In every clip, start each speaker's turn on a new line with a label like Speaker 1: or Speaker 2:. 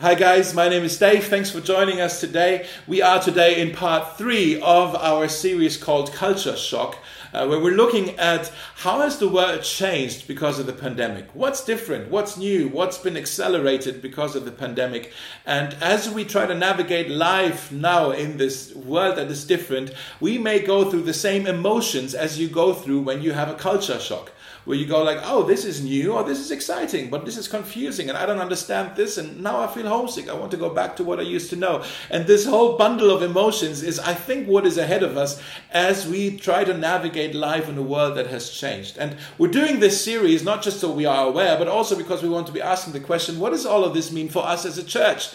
Speaker 1: Hi, guys, my name is Dave. Thanks for joining us today. We are today in part three of our series called Culture Shock, uh, where we're looking at how has the world changed because of the pandemic? What's different? What's new? What's been accelerated because of the pandemic? And as we try to navigate life now in this world that is different, we may go through the same emotions as you go through when you have a culture shock where you go like, oh, this is new or this is exciting, but this is confusing and I don't understand this and now I feel homesick. I want to go back to what I used to know. And this whole bundle of emotions is, I think, what is ahead of us as we try to navigate life in a world that has changed. And we're doing this series not just so we are aware, but also because we want to be asking the question, what does all of this mean for us as a church?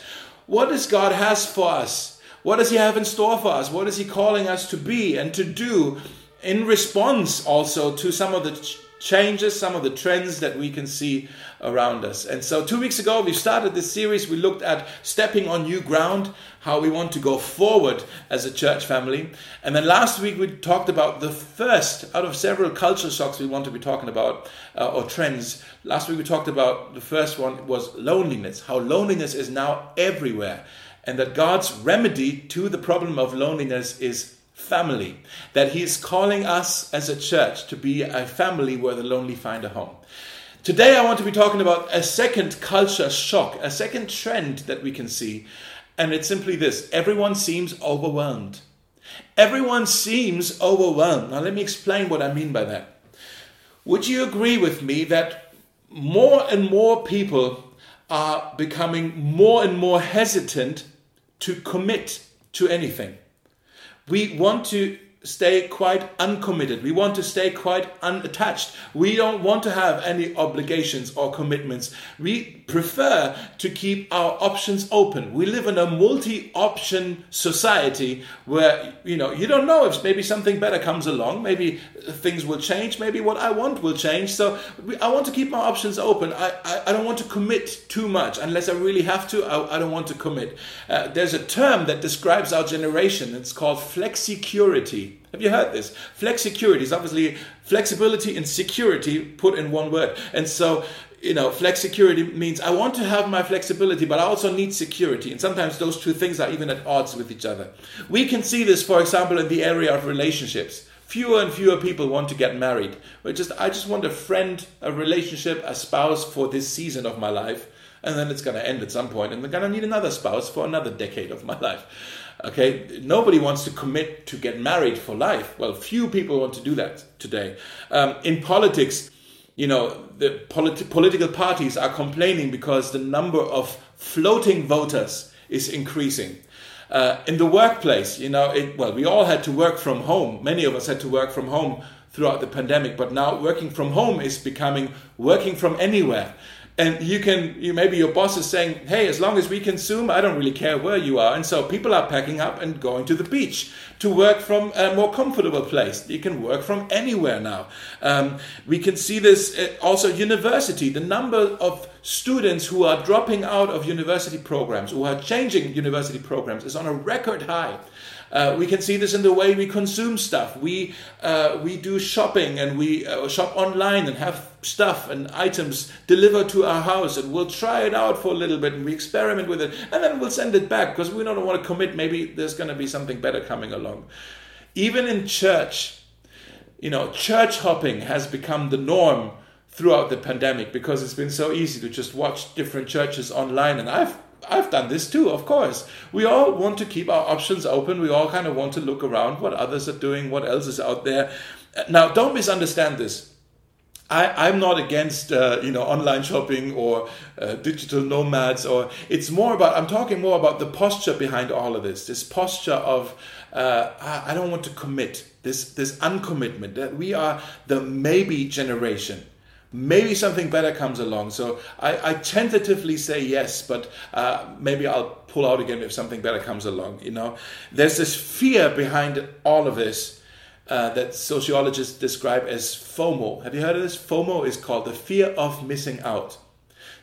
Speaker 1: What does God has for us? What does He have in store for us? What is He calling us to be and to do in response also to some of the changes, some of the trends that we can see around us. And so, two weeks ago, we started this series. We looked at stepping on new ground, how we want to go forward as a church family. And then last week, we talked about the first out of several culture shocks we want to be talking about uh, or trends. Last week, we talked about the first one was loneliness, how loneliness is now everywhere. And that God's remedy to the problem of loneliness is family. That He is calling us as a church to be a family where the lonely find a home. Today, I want to be talking about a second culture shock, a second trend that we can see. And it's simply this everyone seems overwhelmed. Everyone seems overwhelmed. Now, let me explain what I mean by that. Would you agree with me that more and more people are becoming more and more hesitant to commit to anything? We want to stay quite uncommitted. We want to stay quite unattached. We don't want to have any obligations or commitments. We prefer to keep our options open. We live in a multi-option society where you know you don't know if maybe something better comes along. Maybe things will change. Maybe what I want will change. So we, I want to keep my options open. I, I, I, don't want to commit too much unless I really have to. I, I don't want to commit. Uh, there's a term that describes our generation. It's called flexicurity. Have you heard this? Flexicurity is obviously flexibility and security put in one word. And so, you know, flexicurity means I want to have my flexibility, but I also need security. And sometimes those two things are even at odds with each other. We can see this, for example, in the area of relationships. Fewer and fewer people want to get married. But just I just want a friend, a relationship, a spouse for this season of my life. And then it's going to end at some point, and I'm going to need another spouse for another decade of my life. Okay, nobody wants to commit to get married for life. Well, few people want to do that today. Um, in politics, you know, the politi- political parties are complaining because the number of floating voters is increasing. Uh, in the workplace, you know, it, well, we all had to work from home. Many of us had to work from home throughout the pandemic, but now working from home is becoming working from anywhere and you can you maybe your boss is saying hey as long as we consume i don't really care where you are. And so people are packing up and going to the beach to work from a more comfortable place. You can work from anywhere now. Um, we can see this uh, also university. The number of students who are dropping out of university programs who are changing university programs is on a record high uh, we can see this in the way we consume stuff. We uh, we do shopping and we uh, shop online and have stuff and items delivered to our house, and we'll try it out for a little bit and we experiment with it, and then we'll send it back because we don't want to commit. Maybe there's going to be something better coming along. Even in church, you know, church hopping has become the norm throughout the pandemic because it's been so easy to just watch different churches online and I've I've done this too, of course. We all want to keep our options open. We all kind of want to look around what others are doing, what else is out there. Now, don't misunderstand this. I, am not against uh, you know online shopping or uh, digital nomads or it's more about I'm talking more about the posture behind all of this this posture of uh, I, I don't want to commit this this uncommitment that we are the maybe generation maybe something better comes along. So I, I tentatively say yes, but uh, maybe I'll pull out again if something better comes along. You know, there's this fear behind all of this. Uh, that sociologists describe as FOMO. Have you heard of this? FOMO is called the fear of missing out.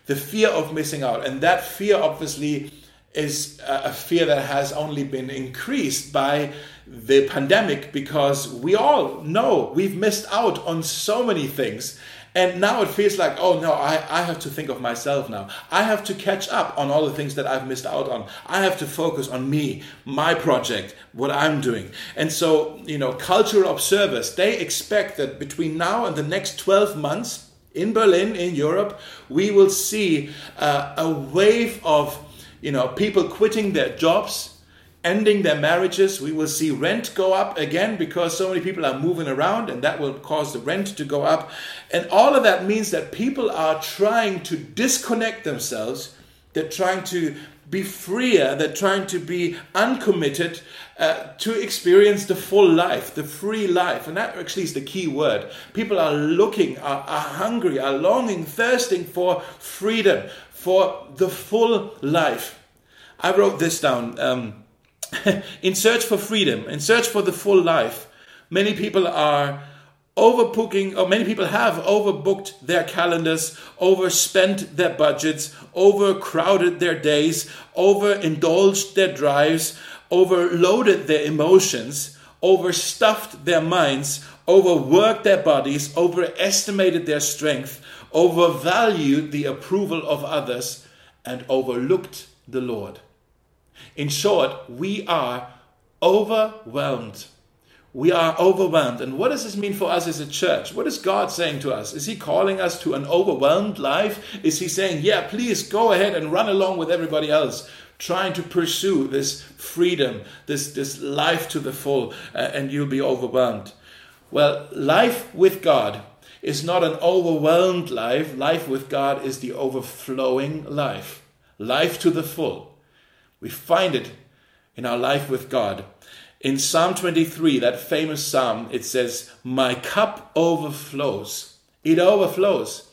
Speaker 1: The fear of missing out. And that fear, obviously, is a fear that has only been increased by the pandemic because we all know we've missed out on so many things And now it feels like, oh no, I, I have to think of myself now. I have to catch up on all the things that I've missed out on. I have to focus on me, my project, what I'm doing. And so, you know, cultural observers, they expect that between now and the next 12 months in Berlin, in Europe, we will see uh, a wave of, you know, people quitting their jobs, ending their marriages. We will see rent go up again because so many people are moving around and that will cause the rent to go up. And all of that means that people are trying to disconnect themselves. They're trying to be freer, they're trying to be uncommitted uh, to experience the full life, the free life. And that actually is the key word. People are looking, are, are hungry, are longing, thirsting for freedom, for the full life. I wrote this down. Um, in search for freedom, in search for the full life, many people are overbooking, or many people have overbooked their calendars, overspent their budgets, overcrowded their days, overindulged their drives, overloaded their emotions, overstuffed their minds, overworked their bodies, overestimated their strength, overvalued the approval of others, and overlooked the Lord. In short, we are overwhelmed. We are overwhelmed. And what does this mean for us as a church? What is God saying to us? Is He calling us to an overwhelmed life? Is He saying, yeah, please go ahead and run along with everybody else, trying to pursue this freedom, this, this life to the full, uh, and you'll be overwhelmed? Well, life with God is not an overwhelmed life. Life with God is the overflowing life, life to the full. We find it in our life with God. In Psalm 23, that famous psalm, it says, My cup overflows. It overflows.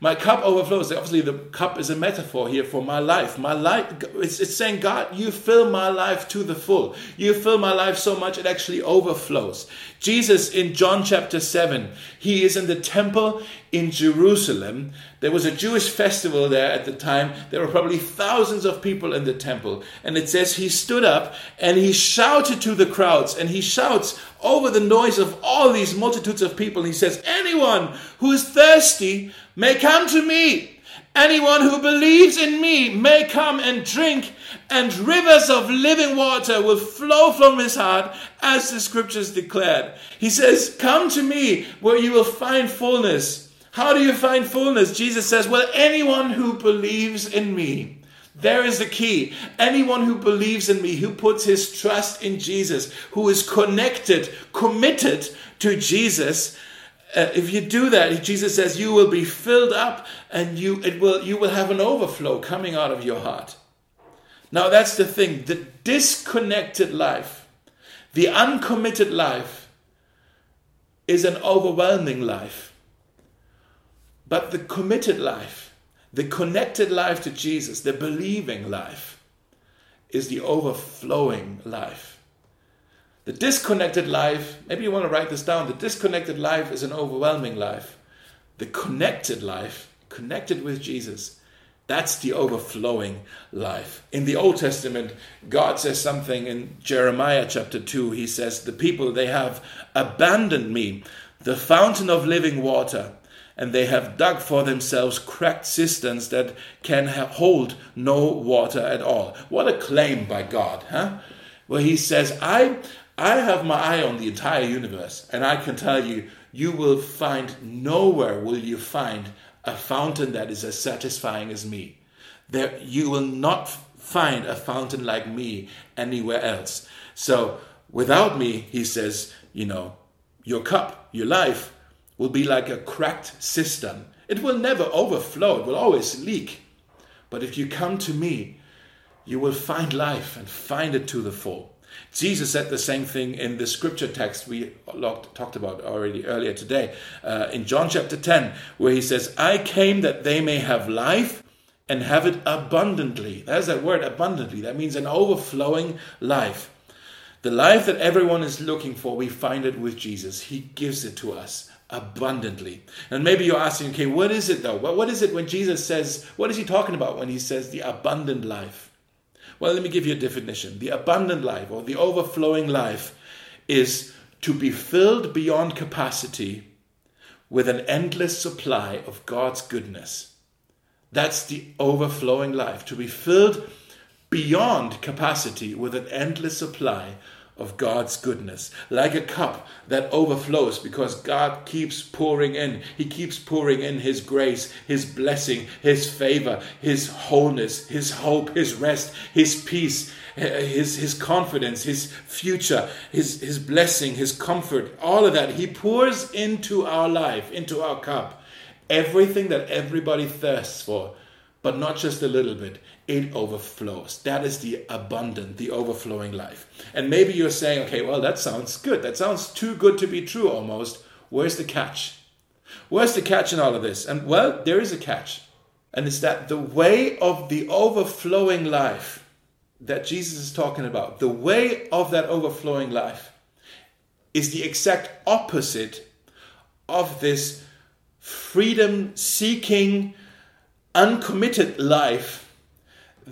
Speaker 1: My cup overflows. Obviously, the cup is a metaphor here for my life. My life, it's, it's saying, God, you fill my life to the full. You fill my life so much it actually overflows. Jesus in John chapter 7, he is in the temple in Jerusalem. There was a Jewish festival there at the time. There were probably thousands of people in the temple. And it says he stood up and he shouted to the crowds and he shouts over the noise of all these multitudes of people. He says, Anyone who is thirsty, may come to me. Anyone who believes in me may come and drink, and rivers of living water will flow from his heart, as the scriptures declared. He says, Come to me where you will find fullness. How do you find fullness? Jesus says, Well, anyone who believes in me. There is the key. Anyone who believes in me, who puts his trust in Jesus, who is connected, committed to Jesus, uh, if you do that, Jesus says you will be filled up and you it will you will have an overflow coming out of your heart. Now that's the thing, the disconnected life, the uncommitted life is an overwhelming life. But the committed life, the connected life to Jesus, the believing life is the overflowing life. The disconnected life, maybe you want to write this down, the disconnected life is an overwhelming life. The connected life, connected with Jesus, that's the overflowing life. In the Old Testament, God says something in Jeremiah chapter 2. He says, The people, they have abandoned me, the fountain of living water, and they have dug for themselves cracked cisterns that can hold no water at all. What a claim by God, huh? Where he says, I, I have my eye on the entire universe, and I can tell you, you will find nowhere will you find a fountain that is as satisfying as me. There, you will not find a fountain like me anywhere else. So, without me, he says, you know, your cup, your life, will be like a cracked cistern. It will never overflow, it will always leak. But if you come to me, you will find life and find it to the full. Jesus said the same thing in the scripture text we talked about already earlier today, uh, in John chapter 10, where he says, I came that they may have life and have it abundantly. There's that word abundantly. That means an overflowing life. The life that everyone is looking for, we find it with Jesus. He gives it to us abundantly. And maybe you're asking, okay, what is it though? What is it when Jesus says, what is he talking about when he says the abundant life? Well, let me give you a definition. The abundant life or the overflowing life is to be filled beyond capacity with an endless supply of God's goodness. That's the overflowing life, to be filled beyond capacity with an endless supply of God's goodness, like a cup that overflows because God keeps pouring in. He keeps pouring in His grace, His blessing, His favor, His wholeness, His hope, His rest, His peace, eh, His, His confidence, His future, His, His blessing, His comfort, all of that. He pours into our life, into our cup, everything that everybody thirsts for but not just a little bit. It overflows. That is the abundant, the overflowing life. And maybe you're saying, okay, well, that sounds good. That sounds too good to be true almost. Where's the catch? Where's the catch in all of this? And well, there is a catch. And it's that the way of the overflowing life that Jesus is talking about, the way of that overflowing life, is the exact opposite of this freedom seeking, uncommitted life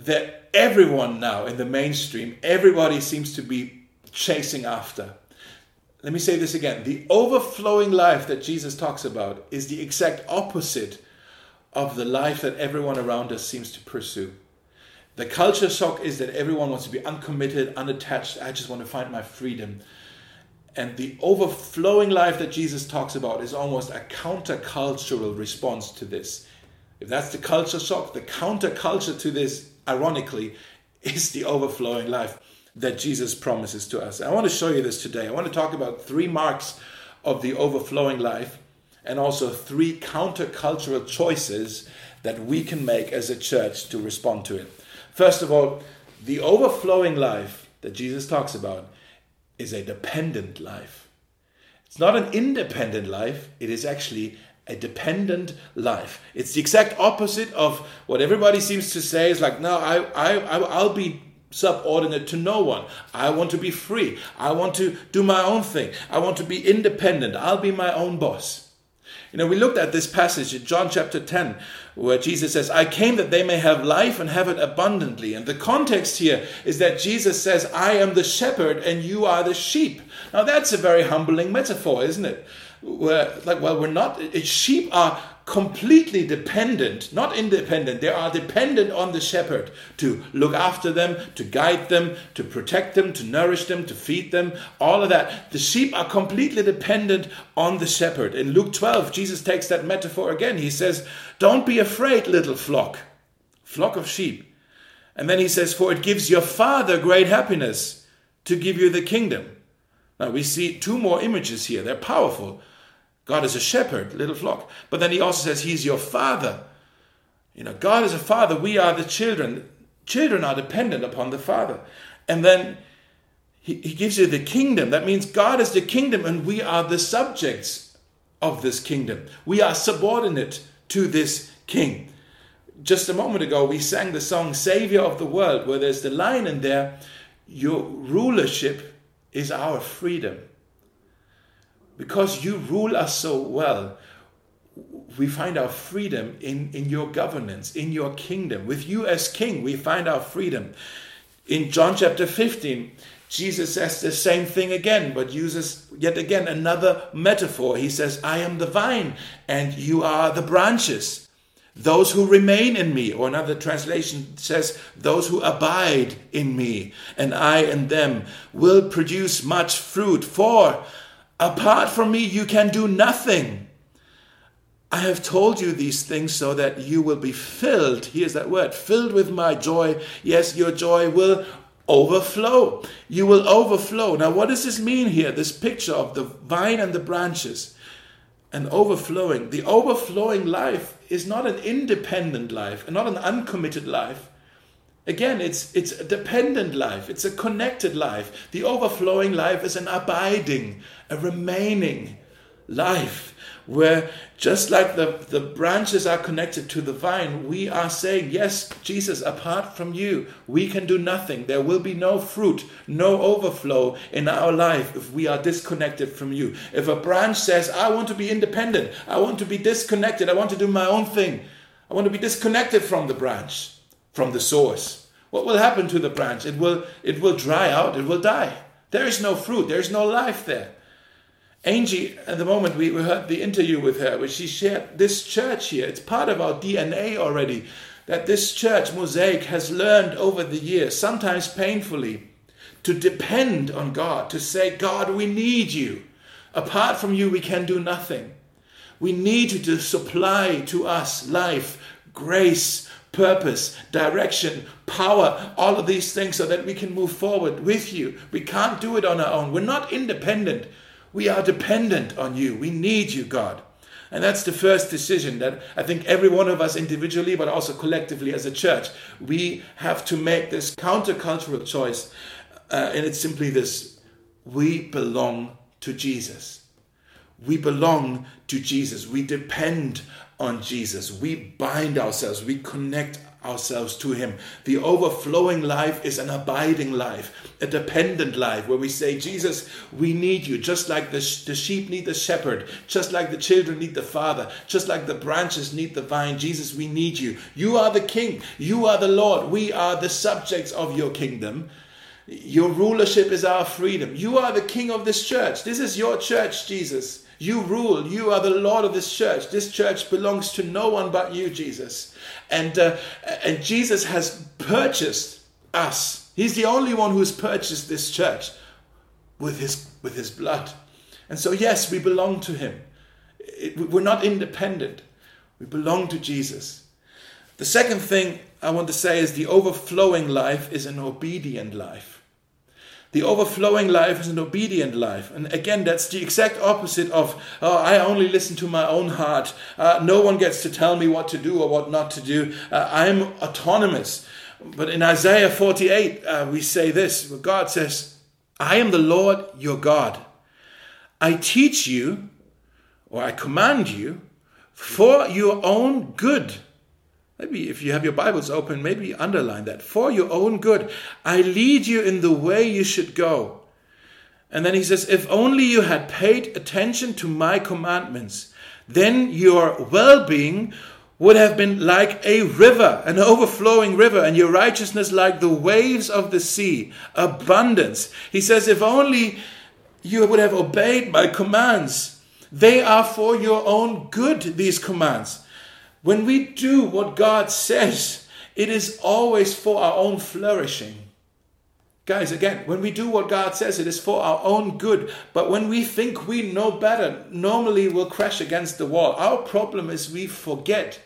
Speaker 1: that everyone now in the mainstream, everybody seems to be chasing after. Let me say this again. The overflowing life that Jesus talks about is the exact opposite of the life that everyone around us seems to pursue. The culture shock is that everyone wants to be uncommitted, unattached. I just want to find my freedom. And the overflowing life that Jesus talks about is almost a countercultural response to this. If that's the culture shock, the counterculture to this, ironically, is the overflowing life that Jesus promises to us. I want to show you this today. I want to talk about three marks of the overflowing life and also three countercultural choices that we can make as a church to respond to it. First of all, the overflowing life that Jesus talks about is a dependent life. It's not an independent life, it is actually a dependent life. It's the exact opposite of what everybody seems to say is like, no, I, I, I'll be subordinate to no one. I want to be free. I want to do my own thing. I want to be independent. I'll be my own boss. You know, we looked at this passage in John chapter 10, where Jesus says, I came that they may have life and have it abundantly. And the context here is that Jesus says, I am the shepherd and you are the sheep. Now, that's a very humbling metaphor, isn't it? Where like well we're not eh, sheep are completely dependent not independent they are dependent on the shepherd to look after them to guide them to protect them to nourish them to feed them all of that. The sheep are completely dependent on the shepherd. In luke 12 jesus takes that metaphor again. He says don't be afraid little flock flock of sheep. And then he says for it gives your father great happiness to give you the kingdom. Now we see two more images here. They're powerful. God is a shepherd, little flock. But then he also says he's your father. You know, God is a father. We are the children. Children are dependent upon the father. And then he, he gives you the kingdom. That means God is the kingdom and we are the subjects of this kingdom. We are subordinate to this king. Just a moment ago, we sang the song Savior of the World, where there's the line in there, Your rulership is our freedom. Because you rule us so well, we find our freedom in, in your governance, in your kingdom. With you as king, we find our freedom. In John chapter 15, Jesus says the same thing again, but uses yet again another metaphor. He says, I am the vine, and you are the branches. Those who remain in me, or another translation says, those who abide in me, and I in them, will produce much fruit. For apart from me, you can do nothing. I have told you these things so that you will be filled. Here's that word filled with my joy. Yes, your joy will overflow. You will overflow. Now, what does this mean here? This picture of the vine and the branches and overflowing. The overflowing life is not an independent life and not an uncommitted life. Again, it's, it's a dependent life, it's a connected life. The overflowing life is an abiding, a remaining life where just like the, the branches are connected to the vine, we are saying, Yes, Jesus, apart from you, we can do nothing. There will be no fruit, no overflow in our life if we are disconnected from you. If a branch says, I want to be independent, I want to be disconnected, I want to do my own thing, I want to be disconnected from the branch, from the source. What will happen to the branch? It will, it will dry out, it will die. There is no fruit, there is no life there. Angie, at the moment we heard the interview with her, where she shared this church here. It's part of our DNA already. That this church, Mosaic, has learned over the years, sometimes painfully, to depend on God, to say, God, we need you. Apart from you, we can do nothing. We need you to supply to us life, grace, purpose, direction, power, all of these things so that we can move forward with you. We can't do it on our own. We're not independent. We are dependent on you. We need you, God. And that's the first decision that I think every one of us individually, but also collectively as a church, we have to make this countercultural choice. Uh, and it's simply this we belong to Jesus. We belong to Jesus. We depend on Jesus. We bind ourselves, we connect ourselves to Him. The overflowing life is an abiding life, a dependent life, where we say, Jesus, we need you, just like the, the sheep need the shepherd, just like the children need the father, just like the branches need the vine. Jesus, we need you. You are the King, you are the Lord, we are the subjects of your kingdom. Your rulership is our freedom. You are the King of this church. This is your church, Jesus. You rule. You are the Lord of this church. This church belongs to no one but you, Jesus. And, uh, and Jesus has purchased us. He's the only one who's purchased this church with his, with his blood. And so, yes, we belong to him. It, we're not independent. We belong to Jesus. The second thing I want to say is the overflowing life is an obedient life. The overflowing life is an obedient life. And again, that's the exact opposite of, oh, I only listen to my own heart. Uh, no one gets to tell me what to do or what not to do. Uh, I'm autonomous. But in Isaiah 48, uh, we say this God says, I am the Lord your God. I teach you, or I command you, for your own good Maybe if you have your Bibles open, maybe underline that. For your own good, I lead you in the way you should go. And then he says, If only you had paid attention to my commandments, then your well being would have been like a river, an overflowing river, and your righteousness like the waves of the sea, abundance. He says, If only you would have obeyed my commands, they are for your own good, these commands. When we do what God says, it is always for our own flourishing. Guys, again, when we do what God says, it is for our own good. But when we think we know better, normally we'll crash against the wall. Our problem is we forget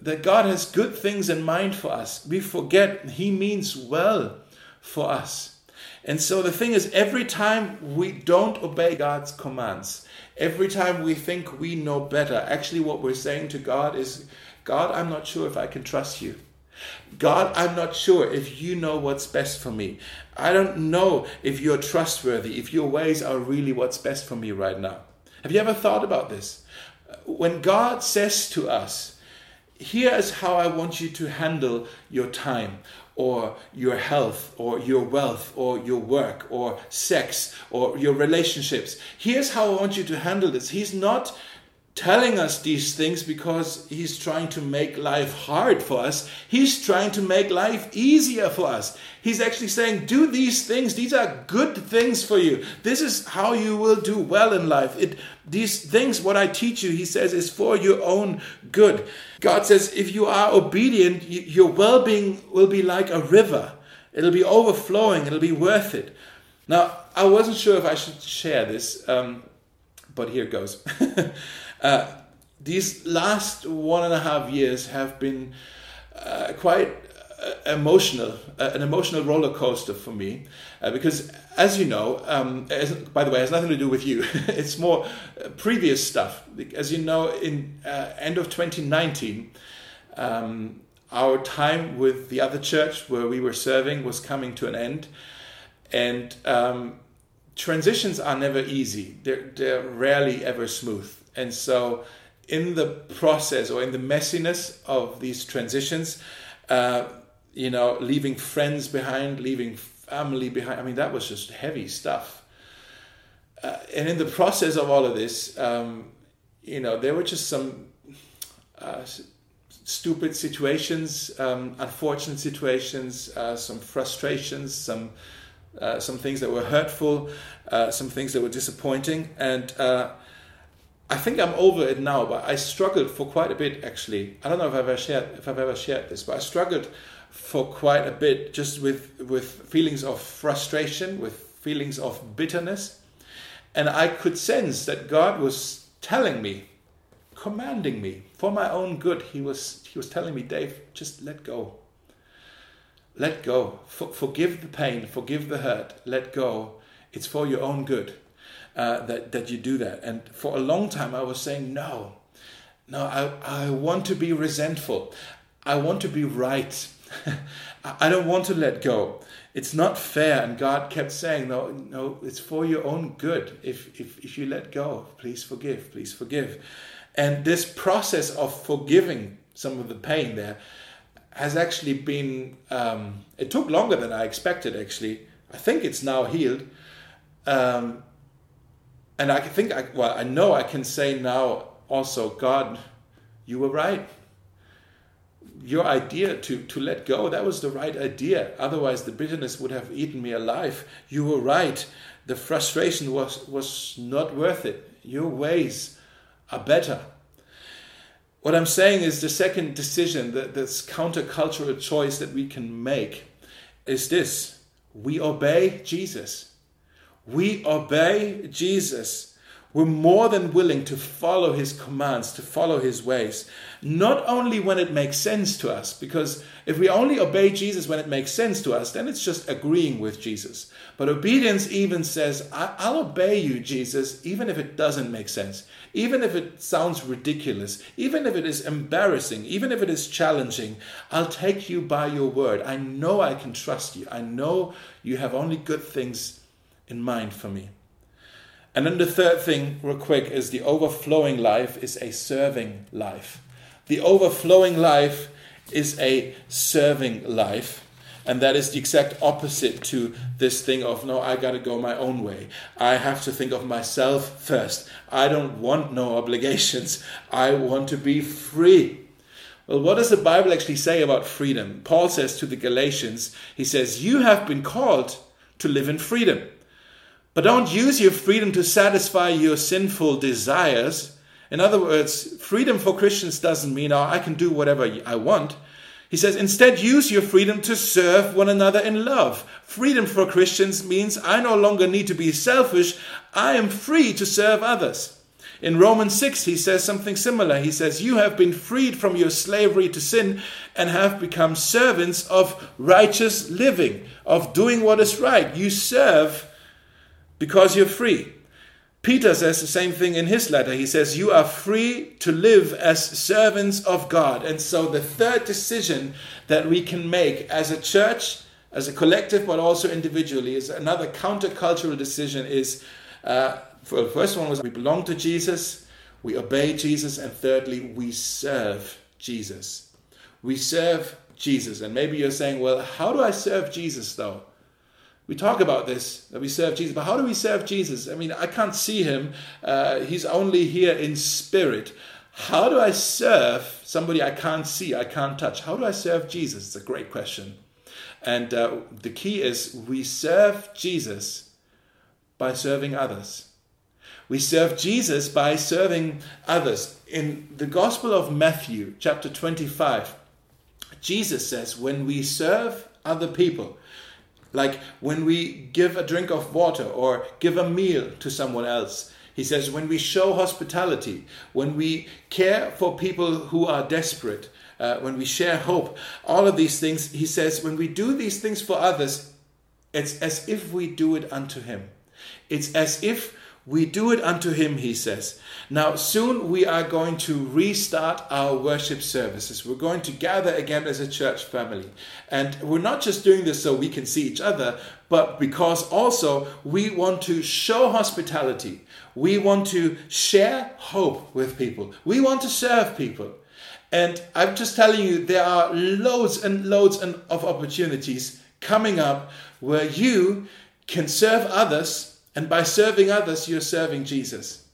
Speaker 1: that God has good things in mind for us. We forget He means well for us. And so the thing is, every time we don't obey God's commands, every time we think we know better, actually, what we're saying to God is, God, I'm not sure if I can trust you. God, I'm not sure if you know what's best for me. I don't know if you're trustworthy, if your ways are really what's best for me right now. Have you ever thought about this? When God says to us, Here is how I want you to handle your time, or your health or your wealth or your work or sex or your relationships. Here's how I want you to handle this. He's not telling us these things because he's trying to make life hard for us. He's trying to make life easier for us. He's actually saying, Do these things. These are good things for you. This is how you will do well in life. It, these things, what I teach you, he says, is for your own good. God says, If you are obedient, your well being will be like a river, it'll be overflowing, it'll be worth it. Now, I wasn't sure if I should share this, um, but here goes. Uh, these last one and a half years have been uh, quite uh, emotional, uh, an emotional roller coaster for me, uh, because as you know, um, as, by the way, it has nothing to do with you. it's more uh, previous stuff. As you know, in end of 2019, um, our time with the other church where we were serving was coming to an end, and um, transitions are never easy. They're, they're rarely ever smooth. And so, in the process or in the messiness of these transitions, uh, you know, leaving friends behind, leaving family behind, I mean, that was just heavy stuff. Uh, and in the process of all of this, um, you know, there were just some uh, stupid situations, um, unfortunate situations, uh, some frustrations, some uh, some things that were hurtful, uh, some things that were disappointing, and uh, I think I'm over it now. But I struggled for quite a bit, actually. I don't know if I've ever shared if I've ever shared this, but I struggled for quite a bit just with with feelings of frustration, with feelings of bitterness, and I could sense that God was telling me, commanding me for my own good. He was he was telling me, Dave, just let go let go. For, forgive the pain, forgive the hurt, let go. It's for your own good uh, that, that you do that. And for a long time, I was saying, no, no, I, I want to be resentful. I want to be right. I don't want to let go. It's not fair. And God kept saying, no, no, it's for your own good. If, if, if you let go, please forgive, please forgive. And this process of forgiving some of the pain there has actually been, um, it took longer than I expected actually. I think it's now healed. Um, and I think, I, well, I know I can say now also, God, you were right. Your idea to, to let go, that was the right idea. Otherwise, the bitterness would have eaten me alive. You were right. The frustration was, was not worth it. Your ways are better. What I'm saying is the second decision, the, this countercultural choice that we can make is this we obey Jesus. We obey Jesus. We're more than willing to follow his commands, to follow his ways. Not only when it makes sense to us, because if we only obey Jesus when it makes sense to us, then it's just agreeing with Jesus. But obedience even says, I'll obey you, Jesus, even if it doesn't make sense, even if it sounds ridiculous, even if it is embarrassing, even if it is challenging. I'll take you by your word. I know I can trust you. I know you have only good things in mind for me. And then the third thing, real quick, is the overflowing life is a serving life. The overflowing life is a serving life. And that is the exact opposite to this thing of, no, I got to go my own way. I have to think of myself first. I don't want no obligations. I want to be free. Well, what does the Bible actually say about freedom? Paul says to the Galatians, he says, You have been called to live in freedom. But don't use your freedom to satisfy your sinful desires. In other words, freedom for Christians doesn't mean, oh, I can do whatever I want. He says, instead, use your freedom to serve one another in love. Freedom for Christians means I no longer need to be selfish. I am free to serve others. In Romans 6, he says something similar. He says, You have been freed from your slavery to sin and have become servants of righteous living, of doing what is right. You serve because you're free. Peter says the same thing in his letter. He says, You are free to live as servants of God. And so, the third decision that we can make as a church, as a collective, but also individually, is another countercultural decision is uh, for the first one was we belong to Jesus, we obey Jesus, and thirdly, we serve Jesus. We serve Jesus. And maybe you're saying, Well, how do I serve Jesus though? We talk about this that we serve Jesus, but how do we serve Jesus? I mean, I can't see him, uh, he's only here in spirit. How do I serve somebody I can't see, I can't touch? How do I serve Jesus? It's a great question. And uh, the key is we serve Jesus by serving others. We serve Jesus by serving others. In the Gospel of Matthew, chapter 25, Jesus says, when we serve other people, like when we give a drink of water or give a meal to someone else. He says, when we show hospitality, when we care for people who are desperate, uh, when we share hope, all of these things, he says, when we do these things for others, it's as if we do it unto him. It's as if we do it unto him, he says. Now, soon we are going to restart our worship services. We're going to gather again as a church family. And we're not just doing this so we can see each other, but because also we want to show hospitality. We want to share hope with people. We want to serve people. And I'm just telling you, there are loads and loads and of opportunities coming up where you can serve others and by serving others, you're serving Jesus.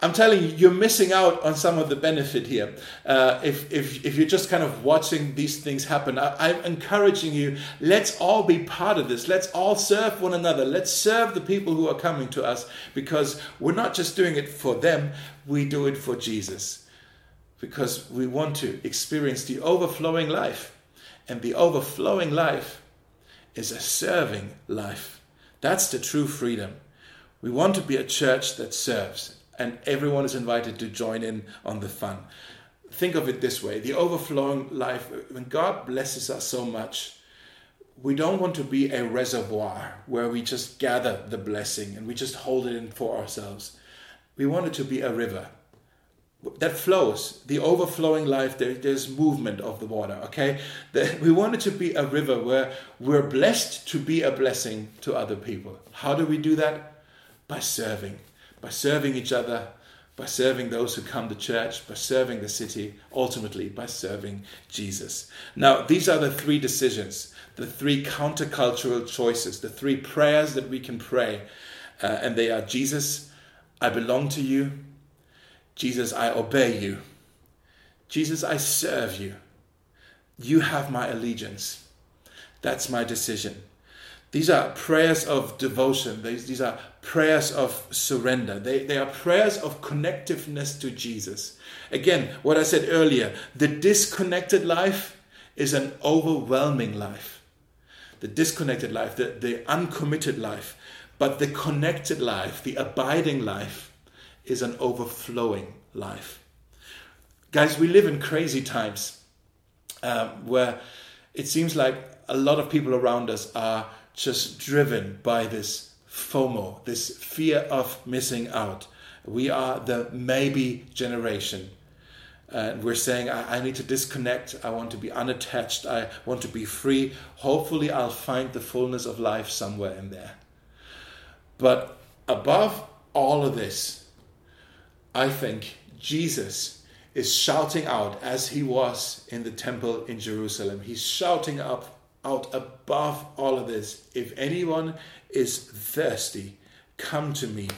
Speaker 1: I'm telling you, you're missing out on some of the benefit here. Uh, if, if, if you're just kind of watching these things happen, I, I'm encouraging you, let's all be part of this. Let's all serve one another. Let's serve the people who are coming to us because we're not just doing it for them, we do it for Jesus. Because we want to experience the overflowing life. And the overflowing life is a serving life. That's the true freedom. We want to be a church that serves and everyone is invited to join in on the fun. Think of it this way the overflowing life, when God blesses us so much, we don't want to be a reservoir where we just gather the blessing and we just hold it in for ourselves. We want it to be a river that flows, the overflowing life, there, there's movement of the water, okay? The, we want it to be a river where we're blessed to be a blessing to other people. How do we do that? By serving by serving each other, by serving those who come to church, by serving the city, ultimately by serving Jesus. Now, these are the three decisions, the three countercultural choices, the three prayers that we can pray. Uh, and they are Jesus, I belong to you. Jesus, I obey you. Jesus, I serve you. You have my allegiance. That's my decision. These are prayers of devotion. These, these are prayers of surrender. They, they are prayers of connectiveness to Jesus. Again, what I said earlier the disconnected life is an overwhelming life. The disconnected life, the, the uncommitted life. But the connected life, the abiding life, is an overflowing life. Guys, we live in crazy times uh, where it seems like a lot of people around us are just driven by this FOMO, this fear of missing out. We are the maybe generation. And we're saying, I, I, need to disconnect. I want to be unattached. I want to be free. Hopefully, I'll find the fullness of life somewhere in there. But above all of this, I think Jesus is shouting out as he was in the temple in Jerusalem. He's shouting up out above all of this. If anyone is thirsty, come to me.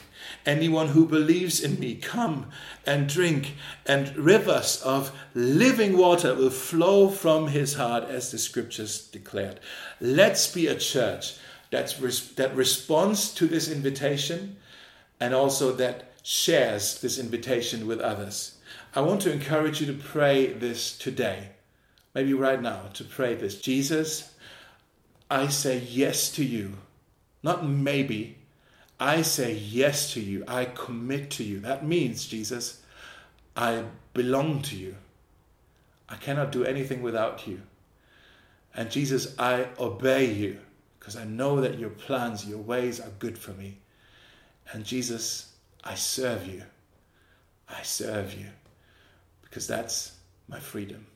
Speaker 1: Anyone who believes in me, come and drink, and rivers of living water will flow from his heart, as the scriptures declared. Let's be a church that's res- that responds to this invitation and also that shares this invitation with others. I want to encourage you to pray this today, maybe right now, to pray this. Jesus, I say yes to you. Not maybe. I say yes to you. I commit to you. That means, Jesus, I belong to you. I cannot do anything without you. And Jesus, I obey you because I know that your plans, your ways are good for me. And Jesus, I serve you. I serve you because that's my freedom.